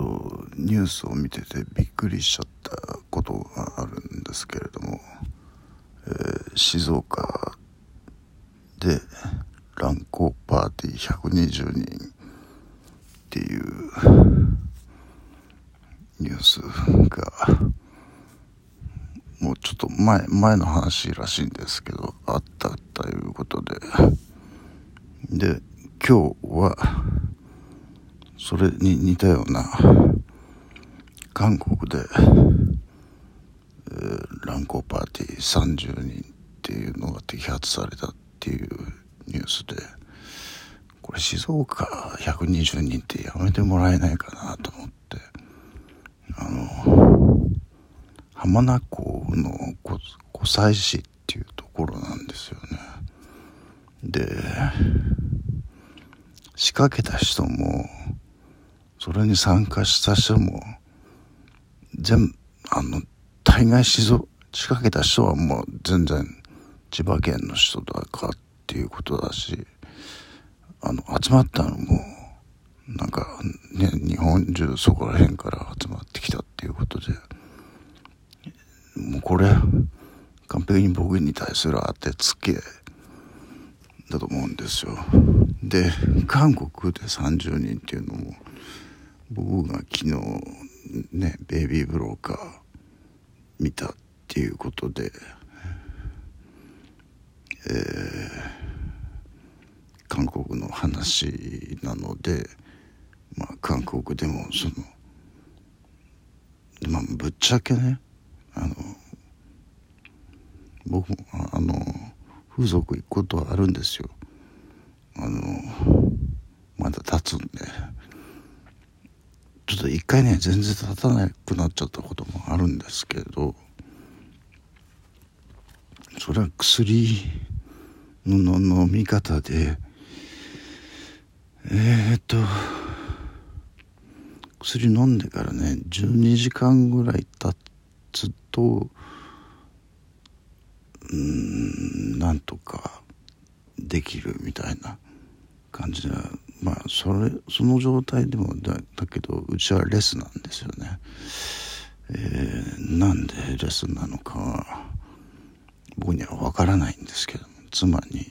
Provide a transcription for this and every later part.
とニュースを見ててびっくりしちゃったことがあるんですけれども、えー、静岡で乱交パーティー120人っていうニュースがもうちょっと前前の話らしいんですけどあったということで。で今日はそれに似たような韓国で、えー、乱交パーティー30人っていうのが摘発されたっていうニュースでこれ静岡120人ってやめてもらえないかなと思ってあの浜名湖の湖西市っていうところなんですよね。で仕掛けた人もそれに参加した人も全あの大概静岡仕掛けた人はもう全然千葉県の人だかっていうことだしあの集まったのもなんかね日本中そこら辺から集まってきたっていうことでもうこれ完璧に僕に対する当てつけだと思うんですよ。で韓国で30人っていうのも僕が昨日ねベイビーブローカー見たっていうことでえー、韓国の話なのでまあ韓国でもそのまあぶっちゃけねあの僕もあの風俗行くことはあるんですよ。あのまだ立つんで。ちょっと一回ね全然立たなくなっちゃったこともあるんですけどそれは薬の飲み方でえー、っと薬飲んでからね12時間ぐらい経つとうんなんとかできるみたいな感じでまあそれその状態でもだだけどうちはレスなんですよね。えー、なんでレスなのかは僕には分からないんですけども妻に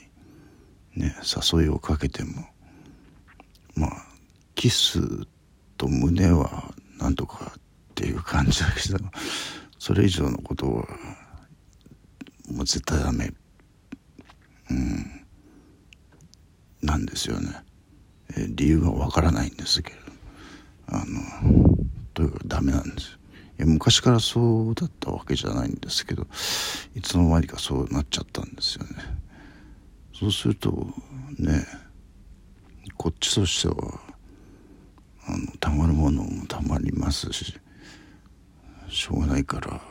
ね誘いをかけてもまあキスと胸はなんとかっていう感じだけどそれ以上のことはもう絶対ダメうんなんですよね、え、理由がわからないんですけどあのというかダメなんですいや昔からそうだったわけじゃないんですけどいつの間にかそうなっちゃったんですよね。そうするとねこっちとしてはあのたまるものもたまりますししょうがないから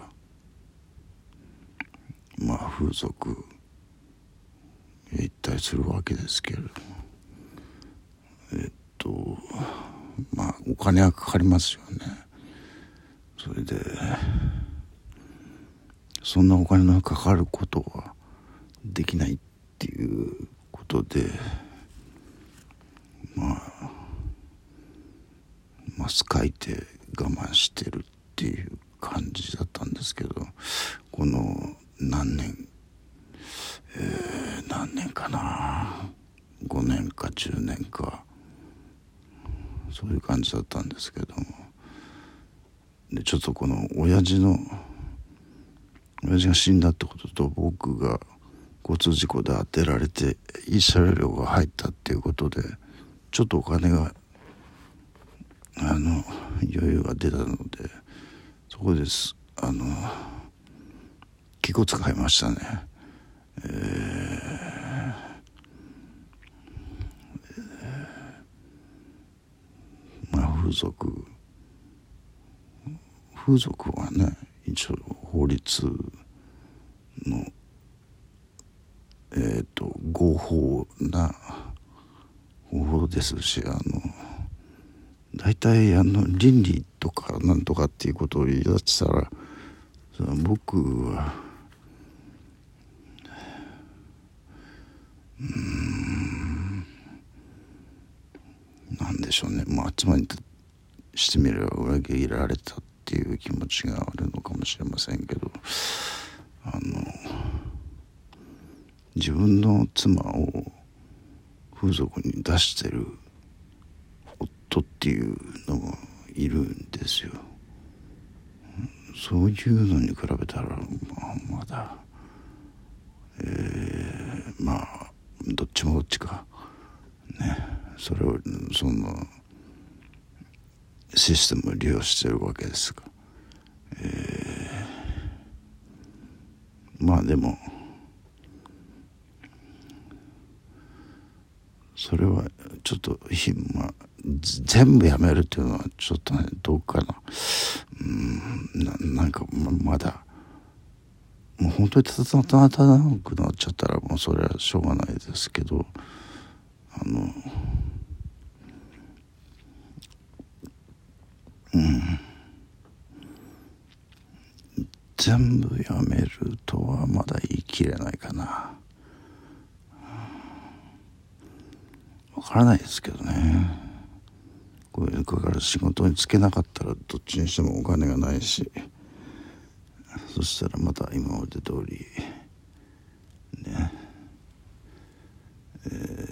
まあ風俗へ行ったりするわけですけれども。とまあお金はかかりますよね。それでそんなお金のかかることはできないっていうことでまあマス書いて我慢してるっていう感じだったんですけどこの何年えー、何年かな？5年か10年か。そういう感じだったんですけども。でちょっとこの親父の親父が死んだってことと僕が交通事故で当てられて慰謝料が入ったっていうことでちょっとお金があの余裕が出たのでそこですあの気を使いましたね。えー、まあ風俗。風俗はね一応法律のえっ、ー、と合法な方法ですしあの大体あの倫理とかなんとかっていうことを言い出したら僕はうんなんでしょうね。まあつまりしてみれば裏切られたっていう気持ちがあるのかもしれませんけどあの自分の妻を風俗に出してる夫っていうのがいるんですよ。そういうのに比べたら、まあ、まだ、えー、まあどっちもどっちかねそれをそのシステムを利用してるわけですが、えー、まあでもそれはちょっとまあ全部やめるっていうのはちょっとねどうかな。うんななんかままだもう本当にたたたたなくなっちゃったらもうそれはしょうがないですけどあの全部やめるとはまだ言い切れないかな。わからないですけどね。これから仕事に就けなかったらどっちにしてもお金がないし。そしたらまた今まで通りね。えー、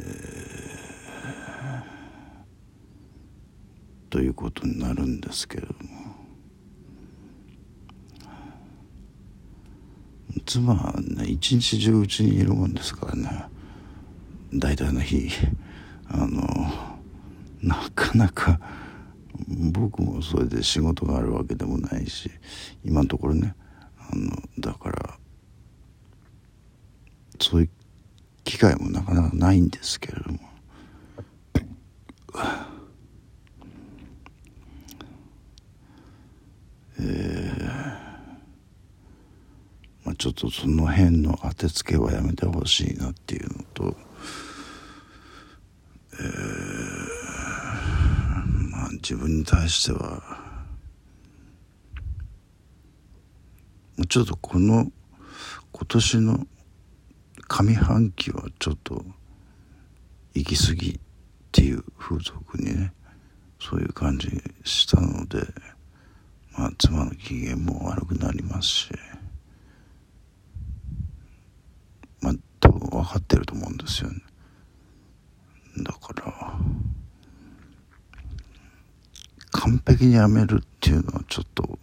ということになるんですけれども。妻はね一日中うちにいるもんですからね。大体の日あのなかなか僕もそれで仕事があるわけでもないし今のところねあのだからそういう機会もなかなかないんですけれども。えー、まあ、ちょっとその辺の当てつけはやめてほしいなっていうのとえー、まあ自分に対してはちょっとこの今年の上半期はちょっと行き過ぎっていう風俗にねそういう感じしたのでまあ妻の機嫌も悪くなりますしまあ多分分かってると思うんですよね。だから完璧にやめるっていうのはちょっと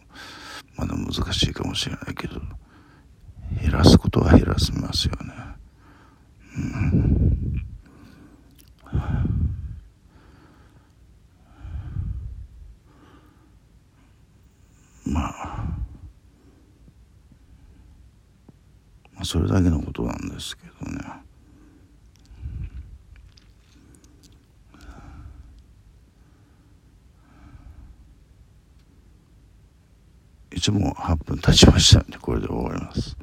まだ難しいかもしれないけど減らすことは減らせますよねうんまあまあそれだけのことなんですけどねいつも8分経ちましたんでこれで終わります。